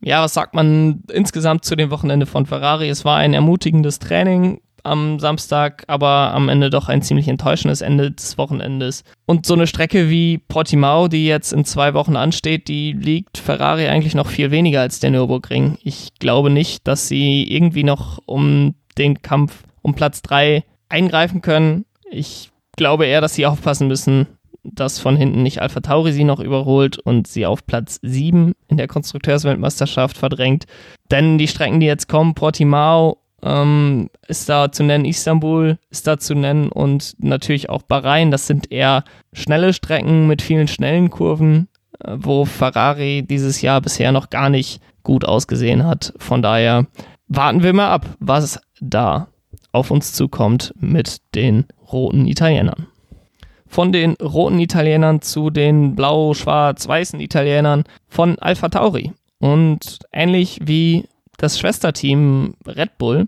Ja, was sagt man insgesamt zu dem Wochenende von Ferrari? Es war ein ermutigendes Training am Samstag, aber am Ende doch ein ziemlich enttäuschendes Ende des Wochenendes. Und so eine Strecke wie Portimao, die jetzt in zwei Wochen ansteht, die liegt Ferrari eigentlich noch viel weniger als der Nürburgring. Ich glaube nicht, dass sie irgendwie noch um den Kampf um Platz 3 eingreifen können. Ich glaube eher, dass sie aufpassen müssen, dass von hinten nicht Alpha Tauri sie noch überholt und sie auf Platz 7 in der Konstrukteursweltmeisterschaft verdrängt. Denn die Strecken, die jetzt kommen, Portimao ähm, ist da zu nennen, Istanbul ist da zu nennen und natürlich auch Bahrain. Das sind eher schnelle Strecken mit vielen schnellen Kurven, äh, wo Ferrari dieses Jahr bisher noch gar nicht gut ausgesehen hat. Von daher warten wir mal ab, was da auf uns zukommt mit den roten Italienern von den roten Italienern zu den blau-schwarz-weißen Italienern von Alpha Tauri. Und ähnlich wie das Schwesterteam Red Bull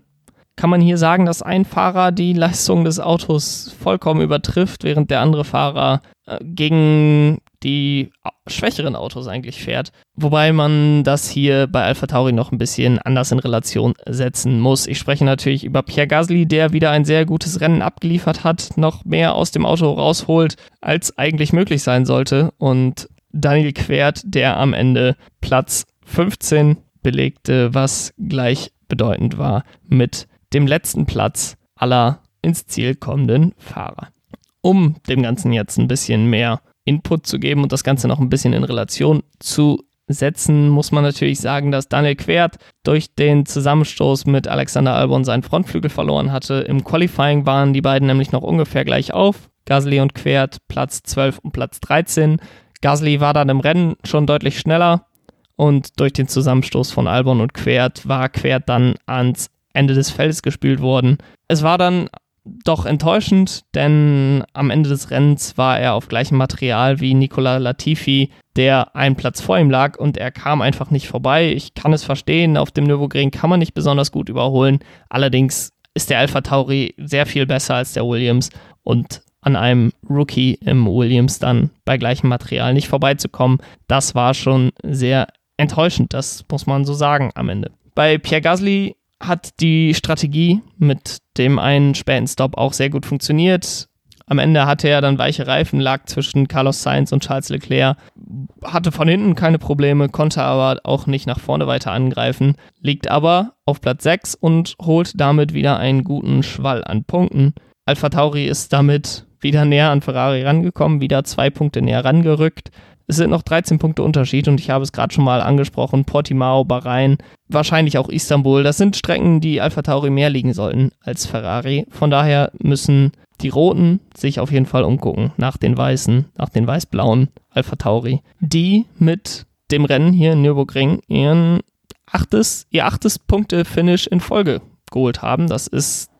kann man hier sagen, dass ein Fahrer die Leistung des Autos vollkommen übertrifft, während der andere Fahrer äh, gegen die schwächeren Autos eigentlich fährt. Wobei man das hier bei Alpha Tauri noch ein bisschen anders in Relation setzen muss. Ich spreche natürlich über Pierre Gasly, der wieder ein sehr gutes Rennen abgeliefert hat, noch mehr aus dem Auto rausholt, als eigentlich möglich sein sollte. Und Daniel Quert, der am Ende Platz 15 belegte, was gleichbedeutend war mit dem letzten Platz aller ins Ziel kommenden Fahrer. Um dem Ganzen jetzt ein bisschen mehr Input zu geben und das Ganze noch ein bisschen in Relation zu setzen, muss man natürlich sagen, dass Daniel Quert durch den Zusammenstoß mit Alexander Albon seinen Frontflügel verloren hatte. Im Qualifying waren die beiden nämlich noch ungefähr gleich auf. Gasly und Quert Platz 12 und Platz 13. Gasly war dann im Rennen schon deutlich schneller und durch den Zusammenstoß von Albon und Quert war Quert dann ans Ende des Feldes gespielt worden. Es war dann doch enttäuschend, denn am Ende des Rennens war er auf gleichem Material wie Nicola Latifi, der einen Platz vor ihm lag und er kam einfach nicht vorbei. Ich kann es verstehen, auf dem Nürburgring kann man nicht besonders gut überholen. Allerdings ist der Alpha Tauri sehr viel besser als der Williams und an einem Rookie im Williams dann bei gleichem Material nicht vorbeizukommen, das war schon sehr enttäuschend, das muss man so sagen am Ende. Bei Pierre Gasly hat die Strategie mit dem einen späten Stop auch sehr gut funktioniert. Am Ende hatte er dann weiche Reifen, lag zwischen Carlos Sainz und Charles Leclerc, hatte von hinten keine Probleme, konnte aber auch nicht nach vorne weiter angreifen, liegt aber auf Platz 6 und holt damit wieder einen guten Schwall an Punkten. Alpha Tauri ist damit wieder näher an Ferrari rangekommen, wieder zwei Punkte näher rangerückt. Es sind noch 13 Punkte Unterschied und ich habe es gerade schon mal angesprochen. Portimao, Bahrain, wahrscheinlich auch Istanbul. Das sind Strecken, die Alpha Tauri mehr liegen sollten als Ferrari. Von daher müssen die Roten sich auf jeden Fall umgucken nach den Weißen, nach den Weiß-Blauen Alpha Tauri, die mit dem Rennen hier in Nürburgring ihren achtes, ihr achtes Punkte-Finish in Folge geholt haben. Das ist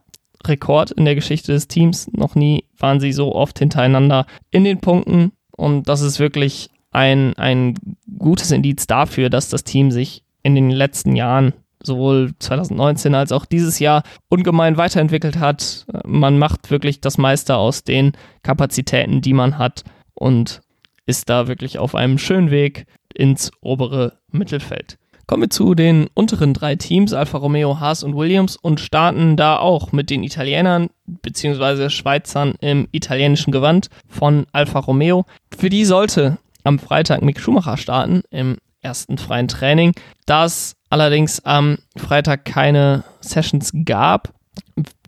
Rekord in der Geschichte des Teams. Noch nie waren sie so oft hintereinander in den Punkten. Und das ist wirklich ein, ein gutes Indiz dafür, dass das Team sich in den letzten Jahren sowohl 2019 als auch dieses Jahr ungemein weiterentwickelt hat. Man macht wirklich das meiste aus den Kapazitäten, die man hat und ist da wirklich auf einem schönen Weg ins obere Mittelfeld. Kommen wir zu den unteren drei Teams, Alfa Romeo, Haas und Williams, und starten da auch mit den Italienern bzw. Schweizern im italienischen Gewand von Alfa Romeo. Für die sollte am Freitag Mick Schumacher starten im ersten freien Training. Da es allerdings am Freitag keine Sessions gab,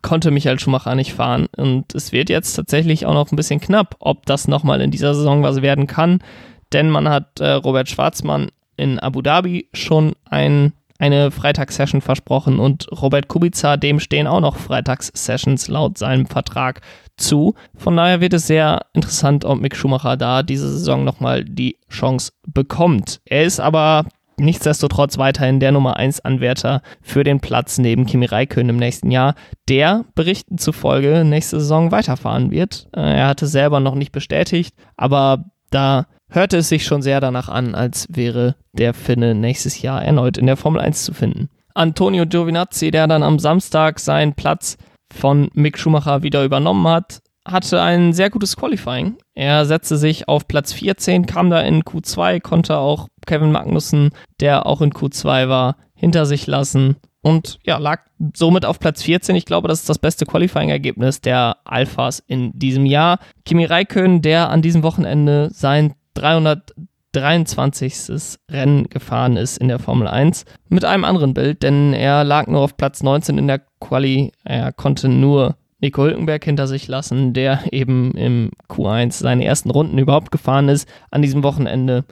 konnte Michael Schumacher nicht fahren. Und es wird jetzt tatsächlich auch noch ein bisschen knapp, ob das nochmal in dieser Saison was werden kann. Denn man hat äh, Robert Schwarzmann in Abu Dhabi schon ein, eine Freitagssession versprochen und Robert Kubica, dem stehen auch noch Freitagssessions laut seinem Vertrag zu. Von daher wird es sehr interessant, ob Mick Schumacher da diese Saison nochmal die Chance bekommt. Er ist aber nichtsdestotrotz weiterhin der Nummer 1 Anwärter für den Platz neben Kimi Räikkönen im nächsten Jahr, der Berichten zufolge nächste Saison weiterfahren wird. Äh, er hatte selber noch nicht bestätigt, aber da hörte es sich schon sehr danach an, als wäre der Finne nächstes Jahr erneut in der Formel 1 zu finden. Antonio Giovinazzi, der dann am Samstag seinen Platz von Mick Schumacher wieder übernommen hat, hatte ein sehr gutes Qualifying. Er setzte sich auf Platz 14, kam da in Q2, konnte auch Kevin Magnussen, der auch in Q2 war, hinter sich lassen und ja, lag somit auf Platz 14. Ich glaube, das ist das beste Qualifying-Ergebnis der Alphas in diesem Jahr. Kimi Räikkönen, der an diesem Wochenende sein 323. Rennen gefahren ist in der Formel 1, mit einem anderen Bild, denn er lag nur auf Platz 19 in der Quali. Er konnte nur Nico Hülkenberg hinter sich lassen, der eben im Q1 seine ersten Runden überhaupt gefahren ist an diesem Wochenende.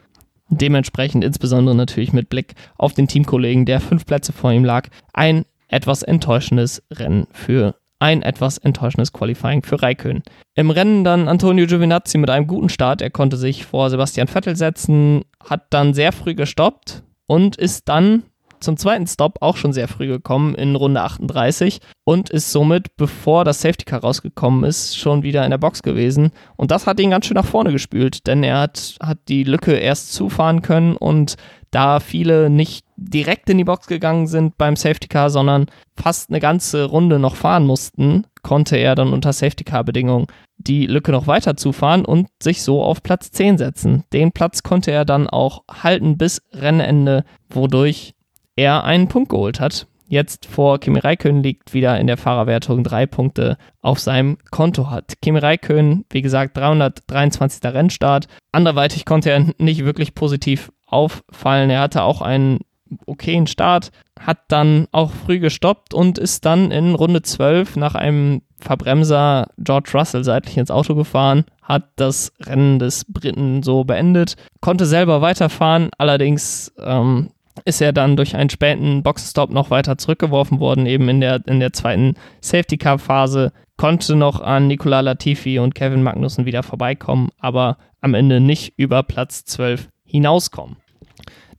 Dementsprechend insbesondere natürlich mit Blick auf den Teamkollegen, der fünf Plätze vor ihm lag, ein etwas enttäuschendes Rennen für ein etwas enttäuschendes Qualifying für Raikön. Im Rennen dann Antonio Giovinazzi mit einem guten Start. Er konnte sich vor Sebastian Vettel setzen, hat dann sehr früh gestoppt und ist dann zum zweiten Stop auch schon sehr früh gekommen in Runde 38 und ist somit, bevor das Safety Car rausgekommen ist, schon wieder in der Box gewesen. Und das hat ihn ganz schön nach vorne gespült, denn er hat, hat die Lücke erst zufahren können und da viele nicht direkt in die Box gegangen sind beim Safety Car, sondern fast eine ganze Runde noch fahren mussten, konnte er dann unter Safety Car Bedingungen die Lücke noch weiter zufahren und sich so auf Platz 10 setzen. Den Platz konnte er dann auch halten bis Rennende, wodurch er einen Punkt geholt hat. Jetzt vor Kimi Räikkönen liegt wieder in der Fahrerwertung drei Punkte auf seinem Konto hat. Kimi Räikkönen, wie gesagt, 323. Rennstart. Anderweitig konnte er nicht wirklich positiv auffallen. Er hatte auch einen okayen Start, hat dann auch früh gestoppt und ist dann in Runde 12 nach einem Verbremser George Russell seitlich ins Auto gefahren, hat das Rennen des Briten so beendet, konnte selber weiterfahren, allerdings ähm, ist er dann durch einen späten Boxenstopp noch weiter zurückgeworfen worden, eben in der, in der zweiten Safety Car Phase, konnte noch an Nicola Latifi und Kevin Magnussen wieder vorbeikommen, aber am Ende nicht über Platz 12 hinauskommen.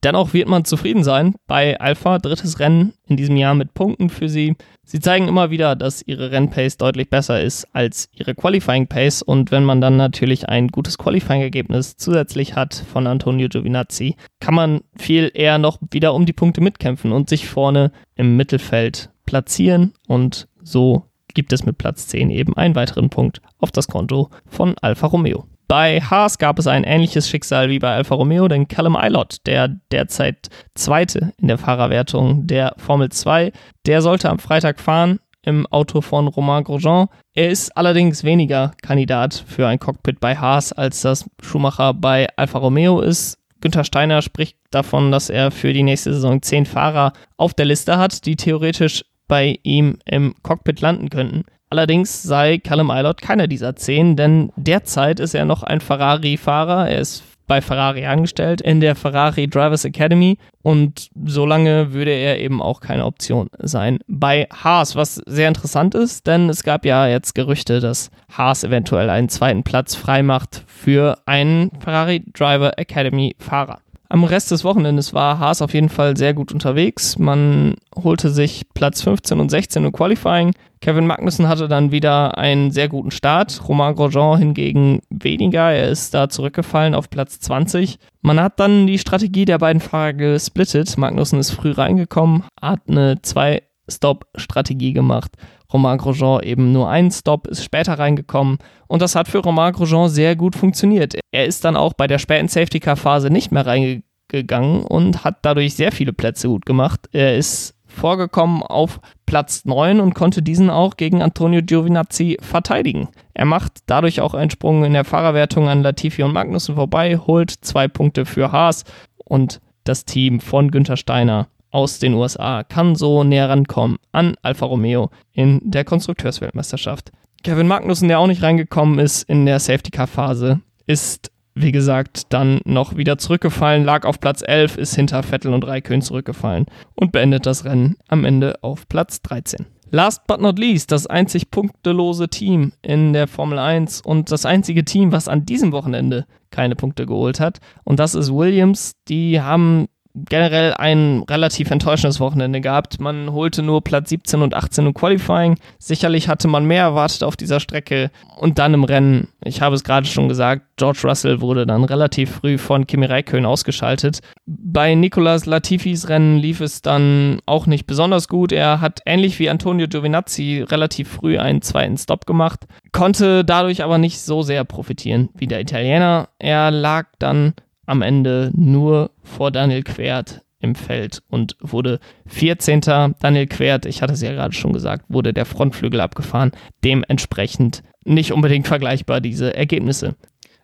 Dennoch wird man zufrieden sein bei Alpha, drittes Rennen in diesem Jahr mit Punkten für sie. Sie zeigen immer wieder, dass ihre Rennpace deutlich besser ist als ihre Qualifying Pace und wenn man dann natürlich ein gutes Qualifying Ergebnis zusätzlich hat von Antonio Giovinazzi, kann man viel eher noch wieder um die Punkte mitkämpfen und sich vorne im Mittelfeld platzieren und so gibt es mit Platz 10 eben einen weiteren Punkt auf das Konto von Alfa Romeo. Bei Haas gab es ein ähnliches Schicksal wie bei Alfa Romeo, denn Callum Eilott, der derzeit Zweite in der Fahrerwertung der Formel 2, der sollte am Freitag fahren im Auto von Romain Grosjean. Er ist allerdings weniger Kandidat für ein Cockpit bei Haas, als das Schumacher bei Alfa Romeo ist. Günther Steiner spricht davon, dass er für die nächste Saison zehn Fahrer auf der Liste hat, die theoretisch bei ihm im Cockpit landen könnten. Allerdings sei Callum Eilert keiner dieser zehn, denn derzeit ist er noch ein Ferrari-Fahrer. Er ist bei Ferrari angestellt in der Ferrari Drivers Academy und solange würde er eben auch keine Option sein bei Haas, was sehr interessant ist, denn es gab ja jetzt Gerüchte, dass Haas eventuell einen zweiten Platz freimacht für einen Ferrari Driver Academy Fahrer. Am Rest des Wochenendes war Haas auf jeden Fall sehr gut unterwegs. Man holte sich Platz 15 und 16 im Qualifying. Kevin Magnussen hatte dann wieder einen sehr guten Start. Romain Grosjean hingegen weniger. Er ist da zurückgefallen auf Platz 20. Man hat dann die Strategie der beiden Fahrer gesplittet. Magnussen ist früh reingekommen, hat eine Zwei-Stop-Strategie gemacht. Romain Grosjean eben nur einen Stop, ist später reingekommen und das hat für Romain Grosjean sehr gut funktioniert. Er ist dann auch bei der späten Safety-Car-Phase nicht mehr reingegangen und hat dadurch sehr viele Plätze gut gemacht. Er ist vorgekommen auf Platz 9 und konnte diesen auch gegen Antonio Giovinazzi verteidigen. Er macht dadurch auch einen Sprung in der Fahrerwertung an Latifi und Magnussen vorbei, holt zwei Punkte für Haas und das Team von Günther Steiner aus den USA kann so näher rankommen an Alfa Romeo in der Konstrukteursweltmeisterschaft. Kevin Magnussen, der auch nicht reingekommen ist in der Safety-Car-Phase, ist wie gesagt, dann noch wieder zurückgefallen, lag auf Platz 11, ist hinter Vettel und Raikön zurückgefallen und beendet das Rennen am Ende auf Platz 13. Last but not least, das einzig punktelose Team in der Formel 1 und das einzige Team, was an diesem Wochenende keine Punkte geholt hat. Und das ist Williams. Die haben generell ein relativ enttäuschendes Wochenende gehabt. Man holte nur Platz 17 und 18 im Qualifying. Sicherlich hatte man mehr erwartet auf dieser Strecke. Und dann im Rennen, ich habe es gerade schon gesagt, George Russell wurde dann relativ früh von Kimi Räikkönen ausgeschaltet. Bei Nicolas Latifis Rennen lief es dann auch nicht besonders gut. Er hat ähnlich wie Antonio Giovinazzi relativ früh einen zweiten Stop gemacht, konnte dadurch aber nicht so sehr profitieren wie der Italiener. Er lag dann am Ende nur vor Daniel Quert im Feld und wurde 14. Daniel Quert, ich hatte es ja gerade schon gesagt, wurde der Frontflügel abgefahren. Dementsprechend nicht unbedingt vergleichbar diese Ergebnisse.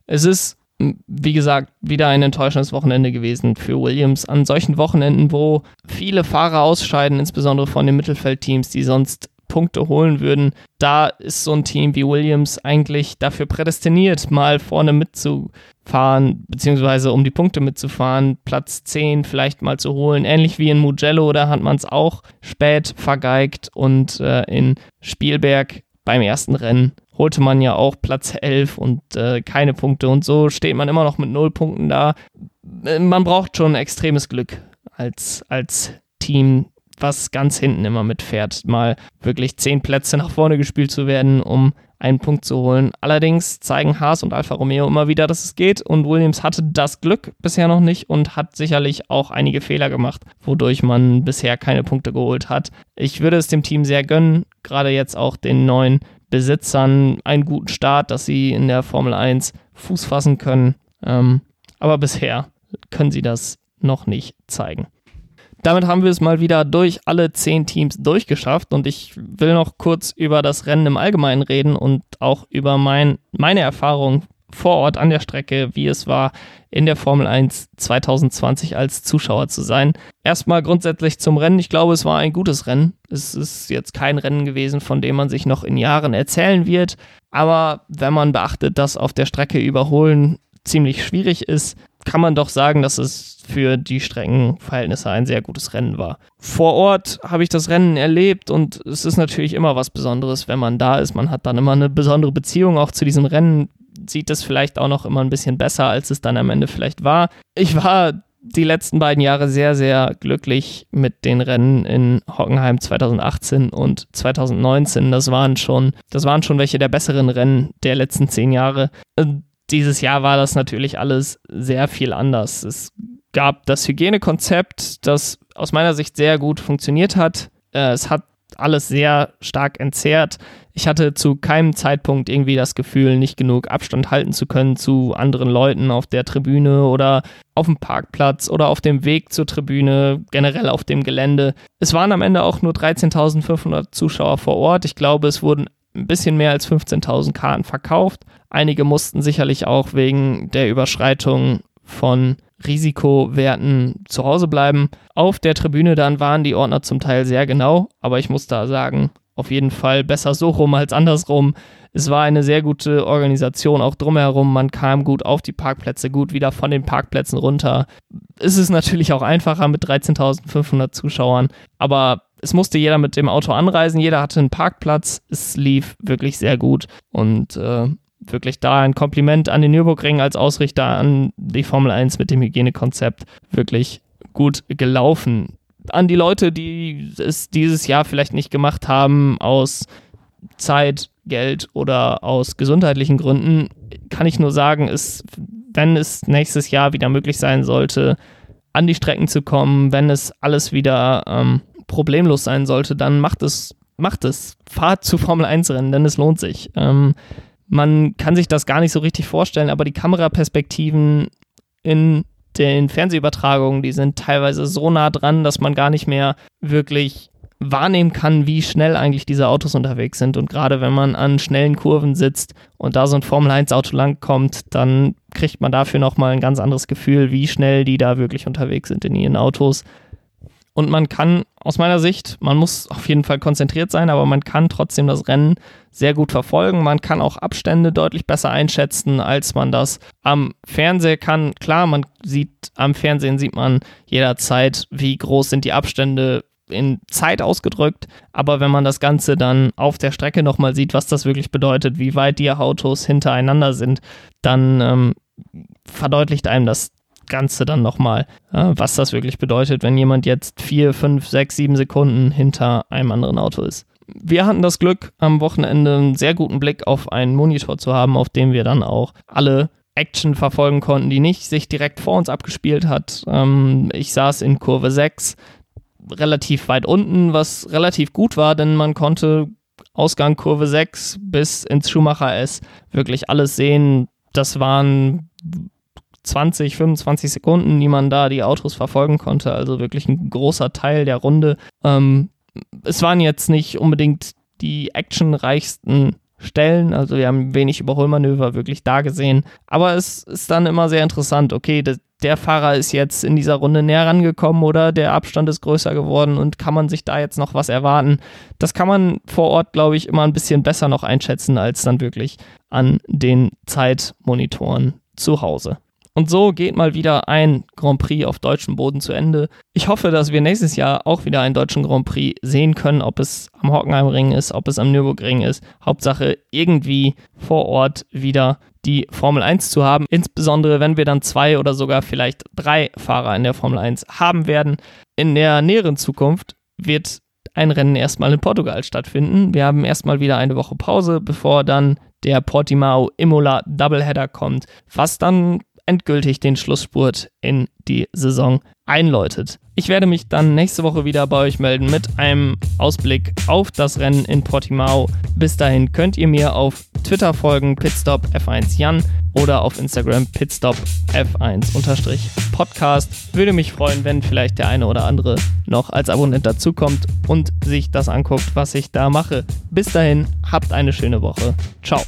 Es ist, wie gesagt, wieder ein enttäuschendes Wochenende gewesen für Williams. An solchen Wochenenden, wo viele Fahrer ausscheiden, insbesondere von den Mittelfeldteams, die sonst Punkte holen würden, da ist so ein Team wie Williams eigentlich dafür prädestiniert, mal vorne mitzufahren, beziehungsweise um die Punkte mitzufahren, Platz 10 vielleicht mal zu holen. Ähnlich wie in Mugello, da hat man es auch spät vergeigt und äh, in Spielberg beim ersten Rennen holte man ja auch Platz 11 und äh, keine Punkte und so steht man immer noch mit null Punkten da. Äh, man braucht schon extremes Glück als, als Team, was ganz hinten immer mitfährt, mal wirklich zehn Plätze nach vorne gespielt zu werden, um einen Punkt zu holen. Allerdings zeigen Haas und Alfa Romeo immer wieder, dass es geht und Williams hatte das Glück bisher noch nicht und hat sicherlich auch einige Fehler gemacht, wodurch man bisher keine Punkte geholt hat. Ich würde es dem Team sehr gönnen, gerade jetzt auch den neuen Besitzern einen guten Start, dass sie in der Formel 1 Fuß fassen können. Ähm, aber bisher können sie das noch nicht zeigen damit haben wir es mal wieder durch alle zehn Teams durchgeschafft und ich will noch kurz über das Rennen im Allgemeinen reden und auch über mein, meine Erfahrung vor Ort an der Strecke, wie es war, in der Formel 1 2020 als Zuschauer zu sein. Erstmal grundsätzlich zum Rennen. Ich glaube, es war ein gutes Rennen. Es ist jetzt kein Rennen gewesen, von dem man sich noch in Jahren erzählen wird. Aber wenn man beachtet, dass auf der Strecke überholen ziemlich schwierig ist, kann man doch sagen, dass es für die Streckenverhältnisse ein sehr gutes Rennen war. Vor Ort habe ich das Rennen erlebt und es ist natürlich immer was Besonderes, wenn man da ist. Man hat dann immer eine besondere Beziehung auch zu diesem Rennen, sieht es vielleicht auch noch immer ein bisschen besser, als es dann am Ende vielleicht war. Ich war die letzten beiden Jahre sehr, sehr glücklich mit den Rennen in Hockenheim 2018 und 2019. Das waren schon, das waren schon welche der besseren Rennen der letzten zehn Jahre dieses Jahr war das natürlich alles sehr viel anders. Es gab das Hygienekonzept, das aus meiner Sicht sehr gut funktioniert hat. Äh, es hat alles sehr stark entzerrt. Ich hatte zu keinem Zeitpunkt irgendwie das Gefühl, nicht genug Abstand halten zu können zu anderen Leuten auf der Tribüne oder auf dem Parkplatz oder auf dem Weg zur Tribüne, generell auf dem Gelände. Es waren am Ende auch nur 13.500 Zuschauer vor Ort. Ich glaube, es wurden ein bisschen mehr als 15.000 Karten verkauft. Einige mussten sicherlich auch wegen der Überschreitung von Risikowerten zu Hause bleiben. Auf der Tribüne dann waren die Ordner zum Teil sehr genau, aber ich muss da sagen, auf jeden Fall besser so rum als andersrum. Es war eine sehr gute Organisation auch drumherum. Man kam gut auf die Parkplätze, gut wieder von den Parkplätzen runter. Es ist natürlich auch einfacher mit 13.500 Zuschauern, aber es musste jeder mit dem Auto anreisen, jeder hatte einen Parkplatz. Es lief wirklich sehr gut und äh, wirklich da ein Kompliment an den Nürburgring als Ausrichter, an die Formel 1 mit dem Hygienekonzept. Wirklich gut gelaufen. An die Leute, die es dieses Jahr vielleicht nicht gemacht haben, aus Zeit, Geld oder aus gesundheitlichen Gründen, kann ich nur sagen, ist, wenn es nächstes Jahr wieder möglich sein sollte, an die Strecken zu kommen, wenn es alles wieder ähm, problemlos sein sollte, dann macht es, macht es. Fahrt zu Formel 1 Rennen, denn es lohnt sich. Ähm, man kann sich das gar nicht so richtig vorstellen, aber die Kameraperspektiven in den Fernsehübertragungen, die sind teilweise so nah dran, dass man gar nicht mehr wirklich wahrnehmen kann, wie schnell eigentlich diese Autos unterwegs sind. Und gerade wenn man an schnellen Kurven sitzt und da so ein Formel-1-Auto langkommt, dann kriegt man dafür nochmal ein ganz anderes Gefühl, wie schnell die da wirklich unterwegs sind in ihren Autos. Und man kann aus meiner Sicht, man muss auf jeden Fall konzentriert sein, aber man kann trotzdem das Rennen sehr gut verfolgen. Man kann auch Abstände deutlich besser einschätzen, als man das am Fernseher kann. Klar, man sieht am Fernsehen sieht man jederzeit, wie groß sind die Abstände in Zeit ausgedrückt, aber wenn man das Ganze dann auf der Strecke nochmal sieht, was das wirklich bedeutet, wie weit die Autos hintereinander sind, dann ähm, verdeutlicht einem das Ganze dann nochmal, äh, was das wirklich bedeutet, wenn jemand jetzt vier, fünf, sechs, sieben Sekunden hinter einem anderen Auto ist. Wir hatten das Glück, am Wochenende einen sehr guten Blick auf einen Monitor zu haben, auf dem wir dann auch alle Action verfolgen konnten, die nicht sich direkt vor uns abgespielt hat. Ähm, ich saß in Kurve 6, relativ weit unten, was relativ gut war, denn man konnte Ausgang Kurve 6 bis ins Schumacher S wirklich alles sehen. Das waren 20, 25 Sekunden, die man da die Autos verfolgen konnte. Also wirklich ein großer Teil der Runde. Ähm, es waren jetzt nicht unbedingt die actionreichsten Stellen. Also wir haben wenig Überholmanöver wirklich da gesehen. Aber es ist dann immer sehr interessant. Okay, der, der Fahrer ist jetzt in dieser Runde näher rangekommen oder der Abstand ist größer geworden und kann man sich da jetzt noch was erwarten? Das kann man vor Ort, glaube ich, immer ein bisschen besser noch einschätzen als dann wirklich an den Zeitmonitoren zu Hause. Und so geht mal wieder ein Grand Prix auf deutschem Boden zu Ende. Ich hoffe, dass wir nächstes Jahr auch wieder einen deutschen Grand Prix sehen können, ob es am Hockenheimring ist, ob es am Nürburgring ist. Hauptsache irgendwie vor Ort wieder die Formel 1 zu haben, insbesondere wenn wir dann zwei oder sogar vielleicht drei Fahrer in der Formel 1 haben werden. In der näheren Zukunft wird ein Rennen erstmal in Portugal stattfinden. Wir haben erstmal wieder eine Woche Pause, bevor dann der Portimao Imola Doubleheader kommt, was dann endgültig den Schlussspurt in die Saison einläutet. Ich werde mich dann nächste Woche wieder bei euch melden mit einem Ausblick auf das Rennen in Portimao. Bis dahin könnt ihr mir auf Twitter folgen, Pitstop F1 Jan oder auf Instagram Pitstop F1 Podcast. Würde mich freuen, wenn vielleicht der eine oder andere noch als Abonnent dazukommt und sich das anguckt, was ich da mache. Bis dahin, habt eine schöne Woche. Ciao.